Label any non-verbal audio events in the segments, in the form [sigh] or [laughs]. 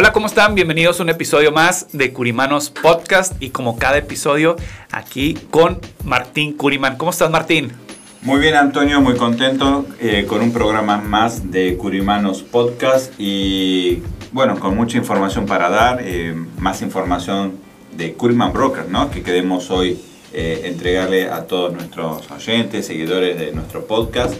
Hola, ¿cómo están? Bienvenidos a un episodio más de Curimanos Podcast y como cada episodio aquí con Martín Curiman. ¿Cómo estás, Martín? Muy bien, Antonio, muy contento eh, con un programa más de Curimanos Podcast y bueno, con mucha información para dar, eh, más información de Curiman Broker, ¿no? Que queremos hoy eh, entregarle a todos nuestros oyentes, seguidores de nuestro podcast.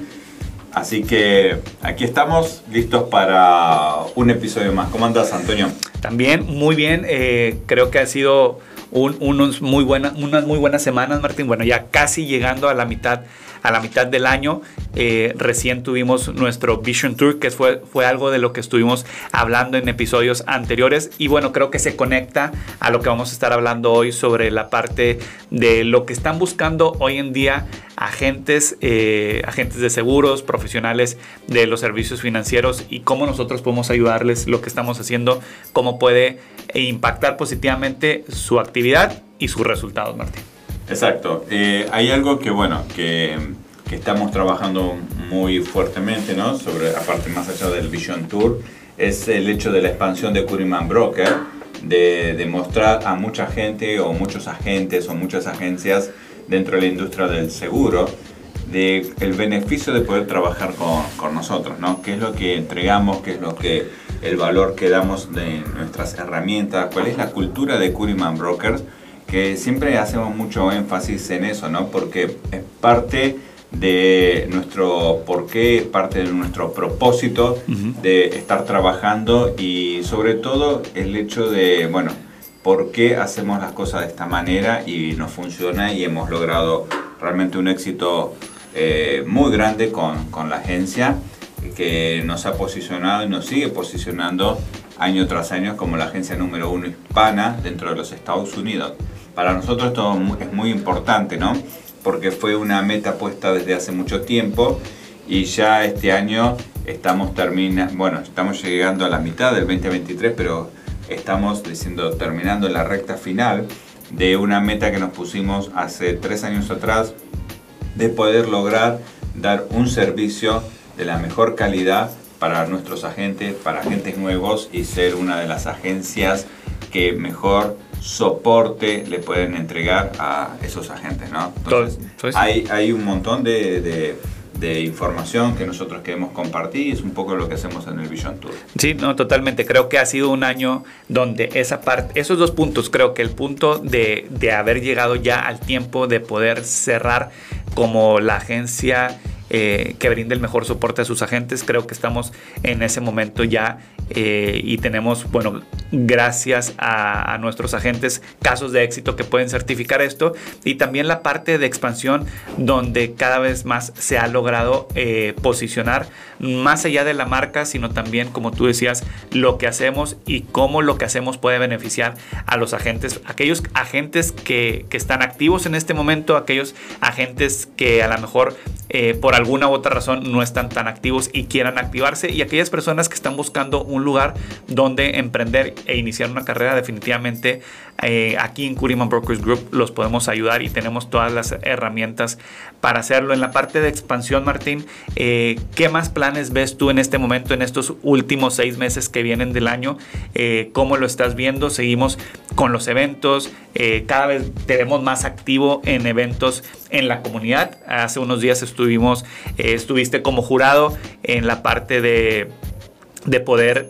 Así que aquí estamos listos para un episodio más. ¿Cómo andas, Antonio? También muy bien. Eh, creo que ha sido unos muy buena, unas muy buenas semanas, Martín. Bueno, ya casi llegando a la mitad a la mitad del año. Eh, recién tuvimos nuestro Vision Tour, que fue, fue algo de lo que estuvimos hablando en episodios anteriores. Y bueno, creo que se conecta a lo que vamos a estar hablando hoy sobre la parte de lo que están buscando hoy en día agentes, eh, agentes de seguros, profesionales de los servicios financieros y cómo nosotros podemos ayudarles lo que estamos haciendo, cómo puede impactar positivamente su actividad y sus resultados, Martín. Exacto. Eh, hay algo que, bueno, que, que, estamos trabajando muy fuertemente, ¿no? Sobre, aparte, más allá del Vision Tour, es el hecho de la expansión de Curiman Broker, de, de mostrar a mucha gente o muchos agentes o muchas agencias dentro de la industria del seguro, de el beneficio de poder trabajar con, con, nosotros, ¿no? ¿Qué es lo que entregamos? ¿Qué es lo que el valor que damos de nuestras herramientas? ¿Cuál es la cultura de Curiman Brokers? Que siempre hacemos mucho énfasis en eso, ¿no? Porque es parte de nuestro porqué, parte de nuestro propósito uh -huh. de estar trabajando y sobre todo el hecho de, bueno, por qué hacemos las cosas de esta manera y nos funciona y hemos logrado realmente un éxito eh, muy grande con, con la agencia que nos ha posicionado y nos sigue posicionando año tras año como la agencia número uno hispana dentro de los Estados Unidos. Para nosotros esto es muy importante, ¿no? Porque fue una meta puesta desde hace mucho tiempo y ya este año estamos termina, bueno, estamos llegando a la mitad del 2023, pero estamos diciendo terminando la recta final de una meta que nos pusimos hace tres años atrás de poder lograr dar un servicio de la mejor calidad para nuestros agentes, para agentes nuevos y ser una de las agencias que mejor soporte le pueden entregar a esos agentes, ¿no? Entonces, hay, hay, un montón de, de, de, información que nosotros queremos compartir y es un poco lo que hacemos en el Vision Tour. Sí, no, totalmente. Creo que ha sido un año donde esa parte, esos dos puntos, creo que el punto de, de haber llegado ya al tiempo de poder cerrar como la agencia eh, que brinde el mejor soporte a sus agentes. Creo que estamos en ese momento ya eh, y tenemos, bueno, gracias a, nuestros agentes, casos de éxito que pueden certificar esto y también la parte de expansión donde cada vez más se ha logrado eh, posicionar más allá de la marca, sino también, como tú decías, lo que hacemos y cómo lo que hacemos puede beneficiar a los agentes, aquellos agentes que, que están activos en este momento, aquellos agentes que a lo mejor por alguna u otra razón no están tan activos y quieran activarse y aquellas personas que están buscando un lugar donde emprender e iniciar una carrera definitivamente eh, aquí en Curiman Brokers Group los podemos ayudar y tenemos todas las herramientas para hacerlo. En la parte de expansión, Martín, eh, ¿qué más planes ves tú en este momento, en estos últimos seis meses que vienen del año? Eh, ¿Cómo lo estás viendo? Seguimos con los eventos, cada vez te vemos más activo en eventos en la comunidad. Hace unos días estuvimos, eh, estuviste como jurado en la parte de, de poder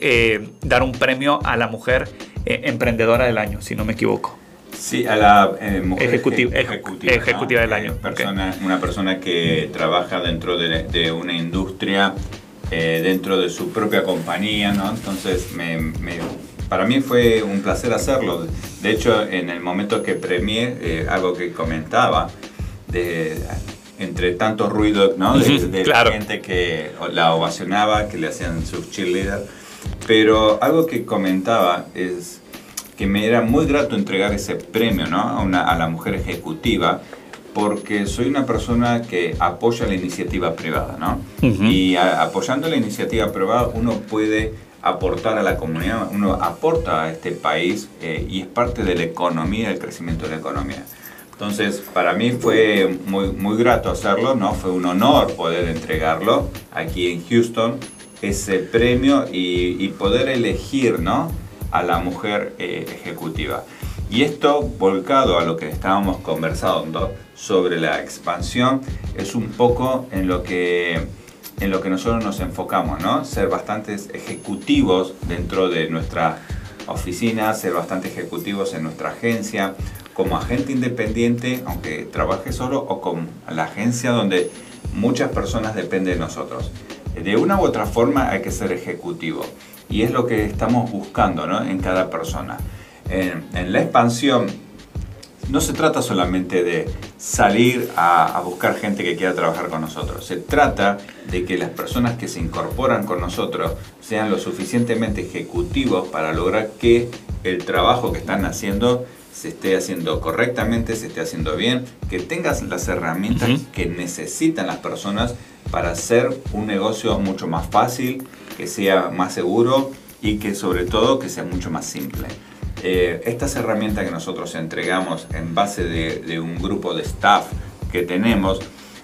dar un premio a la mujer emprendedora del año, si no me equivoco. Sí, a la eh, mujer ejecutiva, ejecutiva, del año. Persona, Una persona que trabaja dentro de, una industria, eh, dentro de su propia compañía, ¿no? Entonces, me, para mí fue un placer hacerlo. De hecho, en el momento que premié, eh, algo que comentaba, de, entre tanto ruido ¿no? de, la gente que la ovacionaba, que le hacían sus cheerleaders, pero algo que comentaba es que me era muy grato entregar ese premio ¿no? a, una, a la mujer ejecutiva porque soy una persona que apoya la iniciativa privada, ¿no? Y apoyando la iniciativa privada uno puede aportar a la comunidad, uno aporta a este país eh, y es parte de la economía, del crecimiento de la economía. Entonces, para mí fue muy, muy grato hacerlo, ¿no? Fue un honor poder entregarlo aquí en Houston, ese premio y, poder elegir, ¿no? a la mujer eh, ejecutiva. Y esto, volcado a lo que estábamos conversando sobre la expansión, es un poco en lo que, en lo que nosotros nos enfocamos, ¿no? Ser bastantes ejecutivos dentro de nuestra oficina, ser bastante ejecutivos en nuestra agencia, como agente independiente, aunque trabaje solo, o con la agencia donde muchas personas dependen de nosotros. De una u otra forma hay que ser ejecutivo y es lo que estamos buscando ¿no? en cada persona. En, la expansión no se trata solamente de salir a, buscar gente que quiera trabajar con nosotros, se trata de que las personas que se incorporan con nosotros sean lo suficientemente ejecutivos para lograr que el trabajo que están haciendo se esté haciendo correctamente, se esté haciendo bien, que tengas las herramientas que necesitan las personas para hacer un negocio mucho más fácil, que sea más seguro y que sobre todo que sea mucho más simple. Eh, estas herramientas que nosotros entregamos en base de, un grupo de staff que tenemos,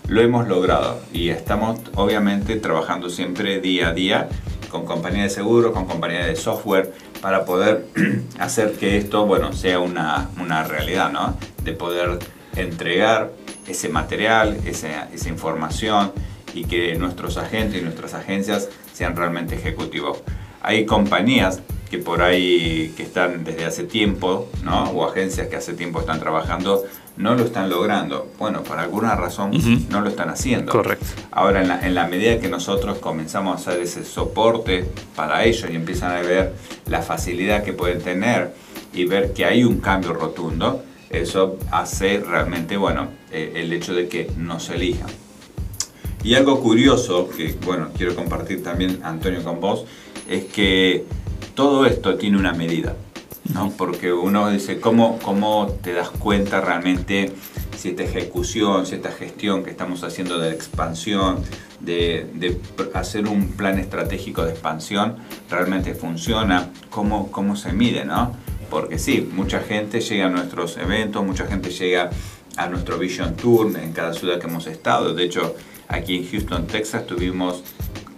lo hemos logrado y estamos obviamente trabajando siempre día a día con compañías de seguro, con compañías de software, para poder [clears throat] hacer que esto, bueno, sea una, una realidad, ¿no? De poder entregar ese material, esa, esa información y que nuestros agentes y nuestras agencias sean realmente ejecutivos. Hay compañías que por ahí que están desde hace tiempo, ¿no? o agencias que hace tiempo están trabajando, no lo están logrando. Bueno, por alguna razón no lo están haciendo. Correcto. Ahora, en la, en la, medida que nosotros comenzamos a hacer ese soporte para ellos y empiezan a ver la facilidad que pueden tener y ver que hay un cambio rotundo, eso hace realmente, bueno, eh, el hecho de que nos elijan. Y algo curioso que, bueno, quiero compartir también, Antonio, con vos, es que todo esto tiene una medida, ¿no? Porque uno dice, ¿cómo, cómo te das cuenta realmente si esta ejecución, si esta gestión que estamos haciendo de expansión, de, de hacer un plan estratégico de expansión, realmente funciona? ¿Cómo, cómo se mide, no? Porque sí, mucha gente llega a nuestros eventos, mucha gente llega a nuestro Vision Tour en cada ciudad que hemos estado. De hecho, Aquí en Houston, Texas, tuvimos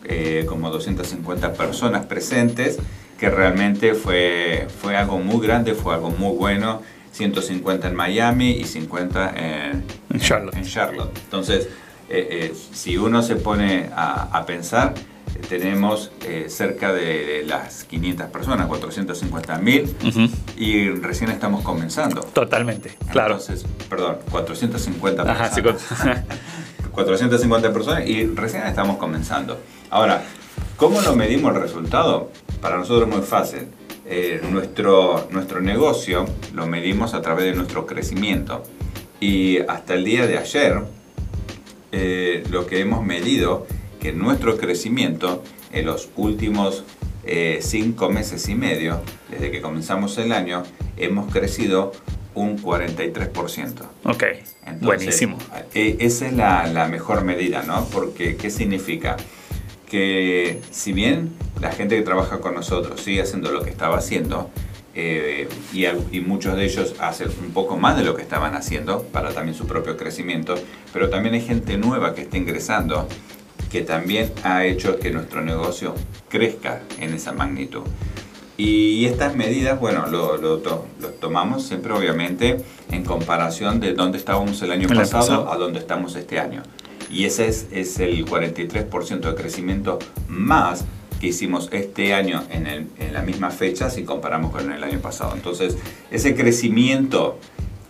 eh, como 250 personas presentes, que realmente fue, fue algo muy grande, fue algo muy bueno. 150 en Miami y 50 en, Charlotte. Entonces, eh, eh, si uno se pone a, pensar, tenemos cerca de, las 500 personas, 450 mil, y recién estamos comenzando. Totalmente, claro. Entonces, perdón, 450 personas. 450 [laughs] personas y recién estamos comenzando. Ahora, ¿cómo lo medimos el resultado? Para nosotros es muy fácil. Eh, nuestro, nuestro negocio lo medimos a través de nuestro crecimiento. Y hasta el día de ayer, eh, lo que hemos medido, que nuestro crecimiento en los últimos eh, cinco meses y medio, desde que comenzamos el año, hemos crecido un 43%. Ok, buenísimo. E, esa es la, la, mejor medida, ¿no? Porque, ¿qué significa? Que si bien la gente que trabaja con nosotros sigue haciendo lo que estaba haciendo, eh, y, y, muchos de ellos hacen un poco más de lo que estaban haciendo para también su propio crecimiento, pero también hay gente nueva que está ingresando que también ha hecho que nuestro negocio crezca en esa magnitud. Y estas medidas, bueno, lo, lo, tomamos siempre obviamente en comparación de dónde estábamos el año pasado, a dónde estamos este año. Y ese es, es el 43% de crecimiento más que hicimos este año en, el, en, la misma fecha si comparamos con el año pasado. Entonces, ese crecimiento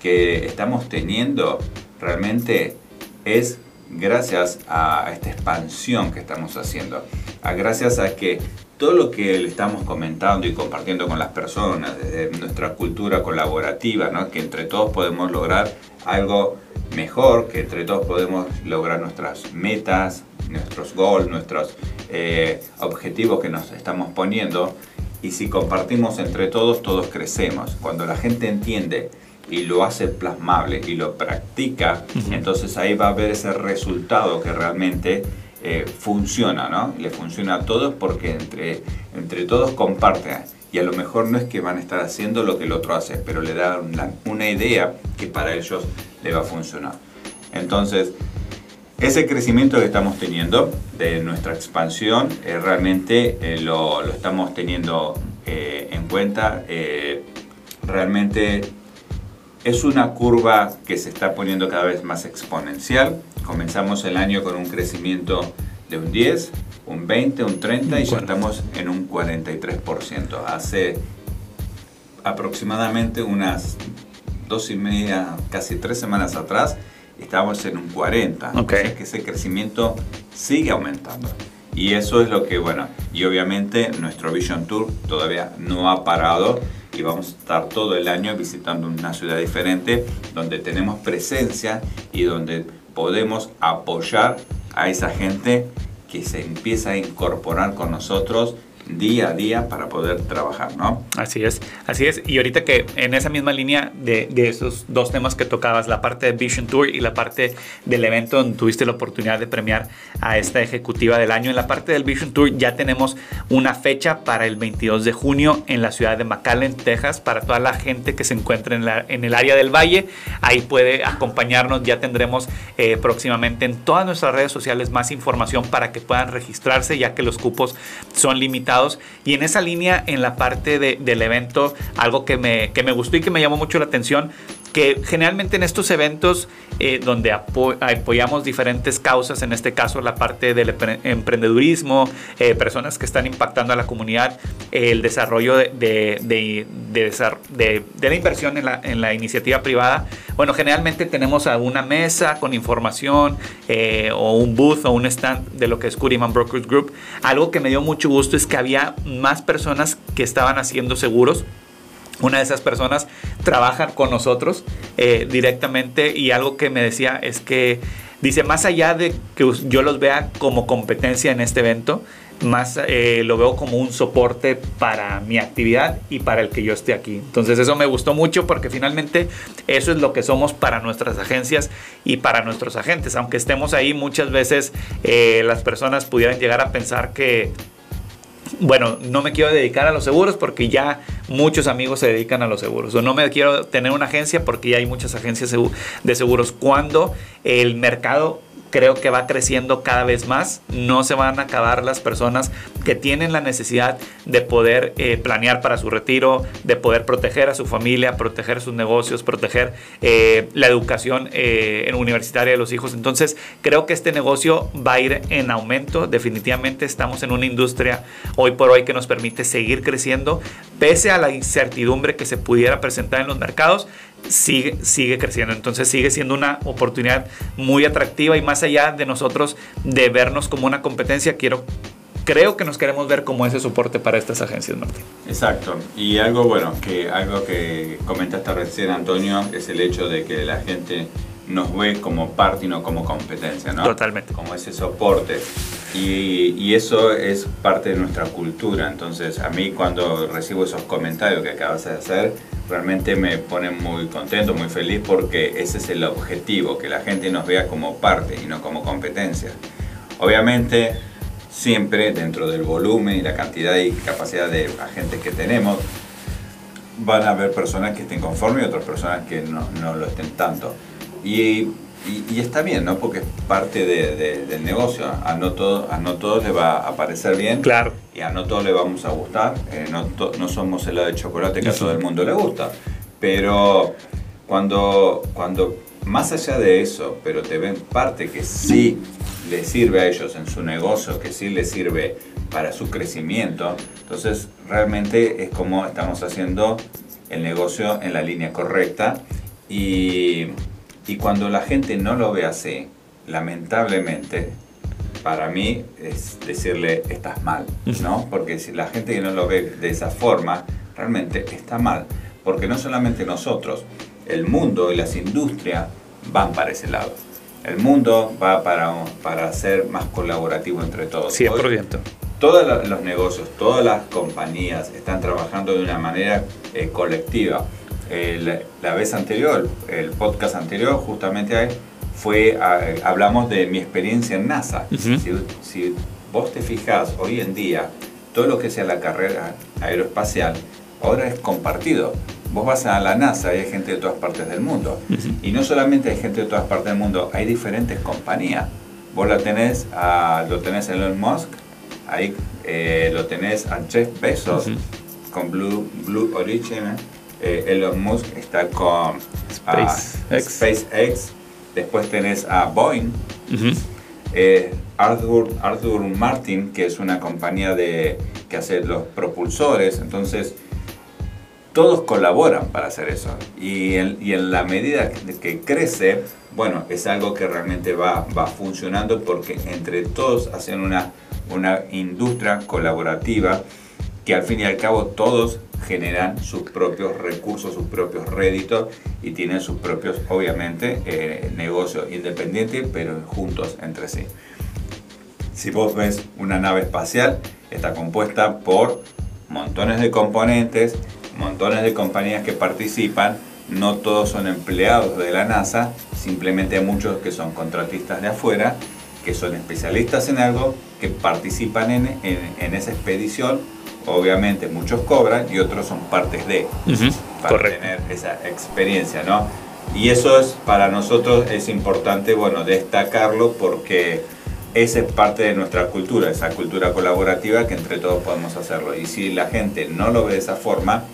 que estamos teniendo realmente es gracias a esta expansión que estamos haciendo, a gracias a que todo lo que le estamos comentando y compartiendo con las personas, desde nuestra cultura colaborativa, ¿no? que entre todos podemos lograr algo mejor, que entre todos podemos lograr nuestras metas, nuestros goals, nuestros eh, objetivos que nos estamos poniendo. Y si compartimos entre todos, todos crecemos. Cuando la gente entiende y lo hace plasmable y lo practica, entonces ahí va a haber ese resultado que realmente eh, funciona, ¿no? Le funciona a todos porque entre, entre todos comparten. Y a lo mejor no es que van a estar haciendo lo que el otro hace, pero le da una, idea que para ellos le va a funcionar. Entonces, ese crecimiento que estamos teniendo de nuestra expansión, eh, realmente eh, lo, lo, estamos teniendo en cuenta. realmente es una curva que se está poniendo cada vez más exponencial. Comenzamos el año con un crecimiento de un 10, un 20, un 30 y ya estamos en un 43%. Hace aproximadamente unas dos y media, casi tres semanas atrás, estábamos en un 40. Okay. O sea que ese crecimiento sigue aumentando. Y eso es lo que, bueno, y obviamente nuestro Vision Tour todavía no ha parado y vamos a estar todo el año visitando una ciudad diferente donde tenemos presencia y donde podemos apoyar a esa gente que se empieza a incorporar con nosotros día a día para poder trabajar, ¿no? Así es, así es. Y ahorita que en esa misma línea de, de, esos dos temas que tocabas, la parte de Vision Tour y la parte del evento donde tuviste la oportunidad de premiar a esta ejecutiva del año, en la parte del Vision Tour ya tenemos una fecha para el 22 de junio en la ciudad de McAllen, Texas, para toda la gente que se encuentre en, la, el área del valle. Ahí puede acompañarnos, ya tendremos eh, próximamente en todas nuestras redes sociales más información para que puedan registrarse, ya que los cupos son limitados y en esa línea, en la parte del evento, algo que me, que me gustó y que me llamó mucho la atención, que generalmente en estos eventos eh, donde apoyamos diferentes causas, en este caso la parte del emprendedurismo, eh, personas que están impactando a la comunidad, el desarrollo de, de, de, la inversión en la, en la, iniciativa privada, bueno, generalmente tenemos alguna mesa con información eh, o un booth o un stand de lo que es Curiman Brokers Group. Algo que me dio mucho gusto es que había más personas que estaban haciendo seguros una de esas personas trabaja con nosotros eh, directamente y algo que me decía es que dice, más allá de que yo los vea como competencia en este evento, más eh, lo veo como un soporte para mi actividad y para el que yo esté aquí. Entonces eso me gustó mucho porque finalmente eso es lo que somos para nuestras agencias y para nuestros agentes. Aunque estemos ahí muchas veces eh, las personas pudieran llegar a pensar que bueno, no me quiero dedicar a los seguros porque ya muchos amigos se dedican a los seguros. O no me quiero tener una agencia porque ya hay muchas agencias de seguros. Cuando el mercado creo que va creciendo cada vez más. No se van a acabar las personas que tienen la necesidad de poder eh, planear para su retiro, de poder proteger a su familia, proteger sus negocios, proteger eh, la educación eh, universitaria de los hijos. Entonces, creo que este negocio va a ir en aumento. Definitivamente estamos en una industria hoy por hoy que nos permite seguir creciendo, pese a la incertidumbre que se pudiera presentar en los mercados sigue, sigue creciendo. Entonces sigue siendo una oportunidad muy atractiva y más allá de nosotros de vernos como una competencia, quiero creo que nos queremos ver como ese soporte para estas agencias, Martín. Exacto. Y algo bueno, que algo que comentaste recién, Antonio, es el hecho de que la gente nos ve como parte y no como competencia, ¿no? Totalmente. Como ese soporte. Y, y, eso es parte de nuestra cultura. Entonces, a mí cuando recibo esos comentarios que acabas de hacer, realmente me pone muy contento, muy feliz porque ese es el objetivo, que la gente nos vea como parte y no como competencia. Obviamente, siempre dentro del volumen y la cantidad y capacidad de agentes que tenemos, van a haber personas que estén conformes y otras personas que no, no lo estén tanto. Y, y, está bien, ¿no? Porque es parte de, del negocio. A no, todo, a no todos le va a parecer bien. Claro. Y a no todos le vamos a gustar. Eh, no, no somos helado de chocolate que a todo el mundo le gusta. Pero cuando, cuando más allá de eso, pero te ven parte que sí le sirve a ellos en su negocio, que sí les sirve para su crecimiento, entonces realmente es como estamos haciendo el negocio en la línea correcta Y, y cuando la gente no lo ve así, lamentablemente, para mí es decirle estás mal, ¿no? Porque si la gente que no lo ve de esa forma, realmente está mal. Porque no solamente nosotros, el mundo y las industrias van para ese lado. El mundo va para, para ser más colaborativo entre todos. 100%. todos los negocios, todas las compañías están trabajando de una manera eh, colectiva. La vez anterior, el podcast anterior, justamente fue, hablamos de mi experiencia en NASA. si, vos te fijas hoy en día, todo lo que sea la carrera aeroespacial, ahora es compartido. Vos vas a la NASA y hay gente de todas partes del mundo. Y no solamente hay gente de todas partes del mundo, hay diferentes compañías. Vos la tenés a, lo tenés a Elon Musk, ahí eh, lo tenés a Jeff Bezos con Blue, Blue Origin. Eh, Elon Musk está con SpaceX. SpaceX Después tenés a Boeing, eh, Arthur, Arthur Martin, que es una compañía de, que hace los propulsores. Entonces, todos colaboran para hacer eso. Y en, y en la medida que, crece, bueno, es algo que realmente va, va funcionando porque entre todos hacen una, una industria colaborativa que al fin y al cabo todos generan sus propios recursos, sus propios réditos y tienen sus propios, obviamente, eh, negocios independientes, pero juntos entre sí. Si vos ves una nave espacial, está compuesta por montones de componentes, montones de compañías que participan, no todos son empleados de la NASA, simplemente hay muchos que son contratistas de afuera, que son especialistas en algo, que participan en, en esa expedición obviamente muchos cobran y otros son partes de, para tener esa experiencia, ¿no? Y eso es, para nosotros es importante, bueno, destacarlo porque esa es parte de nuestra cultura, esa cultura colaborativa que entre todos podemos hacerlo. Y si la gente no lo ve de esa forma,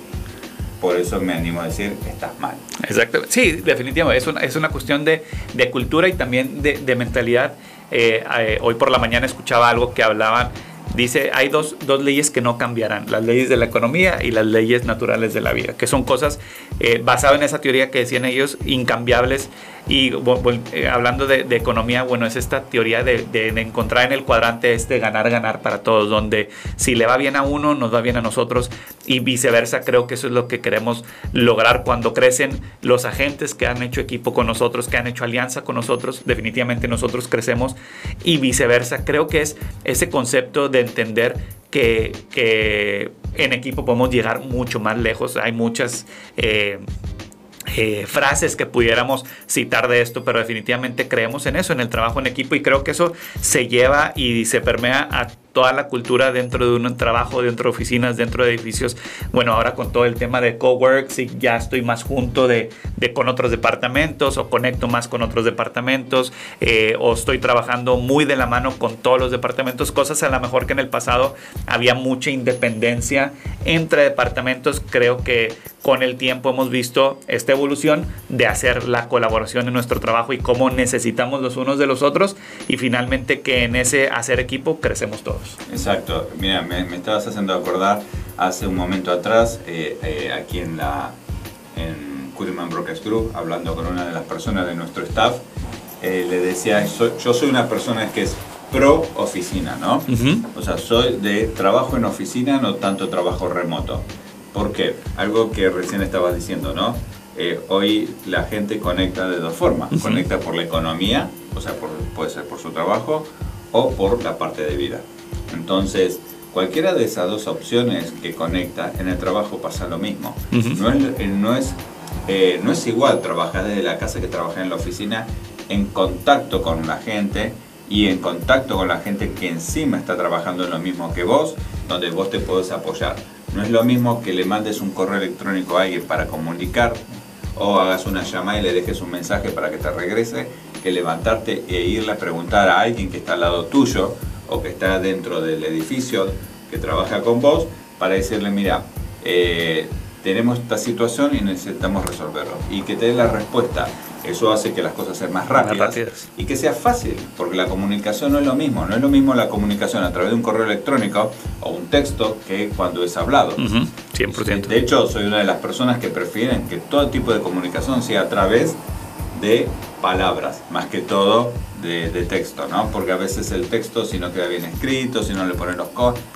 por eso me animo a decir, estás mal. Exacto, sí, definitivamente, es una, es una cuestión de, de cultura y también de, de mentalidad. Eh, eh, hoy por la mañana escuchaba algo que hablaban dice, hay dos, dos, leyes que no cambiarán, las leyes de la economía y las leyes naturales de la vida, que son cosas eh, basadas en esa teoría que decían ellos, incambiables y eh, hablando de, economía, bueno, es esta teoría de, encontrar en el cuadrante este ganar, ganar para todos, donde si le va bien a uno, nos va bien a nosotros y viceversa. Creo que eso es lo que queremos lograr cuando crecen los agentes que han hecho equipo con nosotros, que han hecho alianza con nosotros. Definitivamente nosotros crecemos y viceversa. Creo que es ese concepto de entender que, en equipo podemos llegar mucho más lejos. Hay muchas... Eh, eh, frases que pudiéramos citar de esto, pero definitivamente creemos en eso, en el trabajo en equipo y creo que eso se lleva y se permea a toda la cultura dentro de un trabajo, dentro de oficinas, dentro de edificios. Bueno, ahora con todo el tema de coworks y ya estoy más junto de, de con otros departamentos o conecto más con otros departamentos eh, o estoy trabajando muy de la mano con todos los departamentos, cosas a lo mejor que en el pasado había mucha independencia entre departamentos. Creo que con el tiempo hemos visto esta evolución de hacer la colaboración en nuestro trabajo y cómo necesitamos los unos de los otros y finalmente que en ese hacer equipo crecemos todos. Exacto, mira, me, estabas haciendo acordar hace un momento atrás, eh, eh, aquí en la en Kuriman Brokers Group, hablando con una de las personas de nuestro staff, eh, le decía, yo soy una persona que es pro oficina, ¿no? O sea, soy de trabajo en oficina, no tanto trabajo remoto. ¿Por qué? Algo que recién estabas diciendo, ¿no? hoy la gente conecta de dos formas. Conecta por la economía, o sea, puede ser por su trabajo o por la parte de vida. Entonces, cualquiera de esas dos opciones que conecta, en el trabajo pasa lo mismo. No es, eh, no, es, eh, no es igual trabajar desde la casa que trabajar en la oficina en contacto con la gente y en contacto con la gente que encima está trabajando en lo mismo que vos, donde vos te podés apoyar. No es lo mismo que le mandes un correo electrónico a alguien para comunicar o hagas una llamada y le dejes un mensaje para que te regrese, que levantarte e irle a preguntar a alguien que está al lado tuyo o que está dentro del edificio que trabaja con vos para decirle, mira, eh, tenemos esta situación y necesitamos resolverlo. Y que te dé la respuesta. Eso hace que las cosas sean más rápidas, y que sea fácil, porque la comunicación no es lo mismo. No es lo mismo la comunicación a través de un correo electrónico o un texto que cuando es hablado. 100%. De hecho, soy una de las personas que prefieren que todo tipo de comunicación sea a través de palabras, más que todo de, texto, ¿no? Porque a veces el texto, si no queda bien escrito, si no le ponen los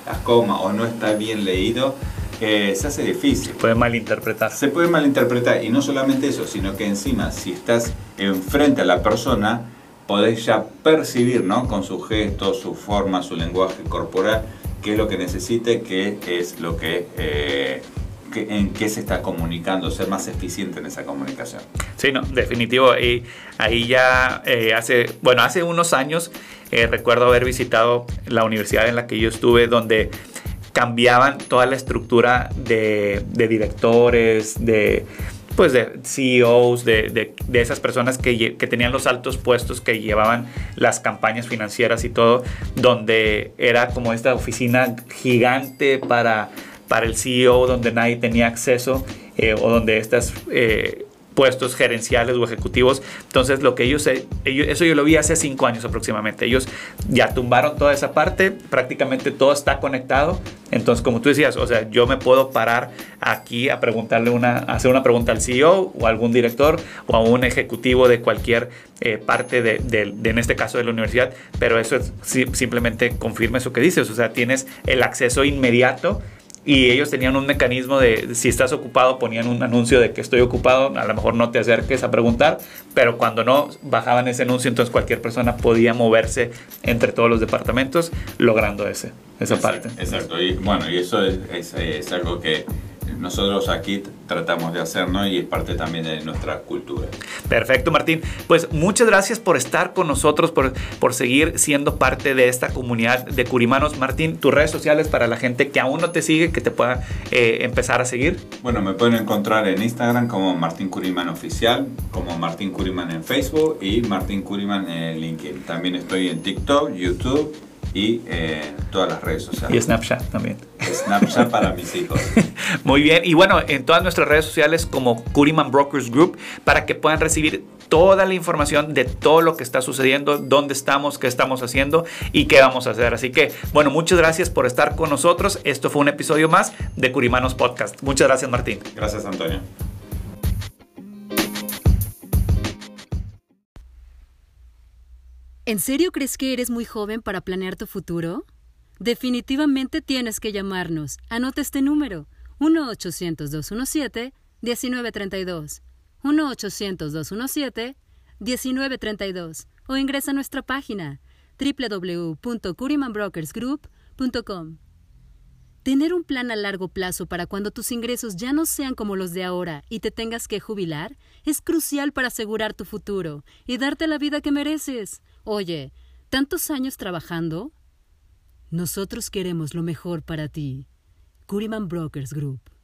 las comas o no está bien leído, se hace difícil. Puede malinterpretar. Se puede malinterpretar y no solamente eso, sino que encima si estás enfrente a la persona, podés ya percibir, ¿no? Con sus gestos, su forma, su lenguaje corporal, qué es lo que necesite, qué es lo que... Eh, en qué se está comunicando, ser más eficiente en esa comunicación. Sí, no, definitivo. Y ahí ya eh, hace, bueno, hace unos años eh, recuerdo haber visitado la universidad en la que yo estuve, donde cambiaban toda la estructura de, directores, de pues de CEOs, de, esas personas que, tenían los altos puestos, que llevaban las campañas financieras y todo, donde era como esta oficina gigante para, para el CEO, donde nadie tenía acceso, eh, o donde estas eh, puestos gerenciales o ejecutivos. Entonces, lo que ellos, ellos, eso yo lo vi hace cinco años aproximadamente. Ellos ya tumbaron toda esa parte, prácticamente todo está conectado. Entonces, como tú decías, o sea, yo me puedo parar aquí a preguntarle una, hacer una pregunta al CEO o a algún director o a un ejecutivo de cualquier eh, parte de, en este caso de la universidad, pero eso es, simplemente confirma eso que dices, o sea, tienes el acceso inmediato y ellos tenían un mecanismo de si estás ocupado ponían un anuncio de que estoy ocupado, a lo mejor no te acerques a preguntar, pero cuando no bajaban ese anuncio entonces cualquier persona podía moverse entre todos los departamentos logrando ese, esa parte. Exacto, y bueno, y eso es, es algo que nosotros aquí tratamos de hacer, ¿no? Y es parte también de nuestra cultura. Perfecto, Martín. Pues muchas gracias por estar con nosotros, por, por seguir siendo parte de esta comunidad de Curimanos. Martín, tus redes sociales para la gente que aún no te sigue, que te pueda eh, empezar a seguir. Bueno, me pueden encontrar en Instagram como Martín Curiman Oficial, como Martín Curiman en Facebook y Martín Curiman en LinkedIn. También estoy en TikTok, YouTube y eh, todas las redes sociales. Y Snapchat también. Snapchat para mis hijos. [laughs] Muy bien. Y bueno, en todas nuestras redes sociales como Curiman Brokers Group para que puedan recibir toda la información de todo lo que está sucediendo, dónde estamos, qué estamos haciendo y qué vamos a hacer. Así que, bueno, muchas gracias por estar con nosotros. Esto fue un episodio más de Curimanos Podcast. Muchas gracias, Martín. Gracias, Antonio. ¿En serio crees que eres muy joven para planear tu futuro? Definitivamente tienes que llamarnos. Anota este número: 1-800-217-1932. 1-800-217-1932. O ingresa a nuestra página www.curimanbrokersgroup.com. Tener un plan a largo plazo para cuando tus ingresos ya no sean como los de ahora y te tengas que jubilar es crucial para asegurar tu futuro y darte la vida que mereces. Oye, ¿tantos años trabajando? Nosotros queremos lo mejor para ti. Curiman Brokers Group.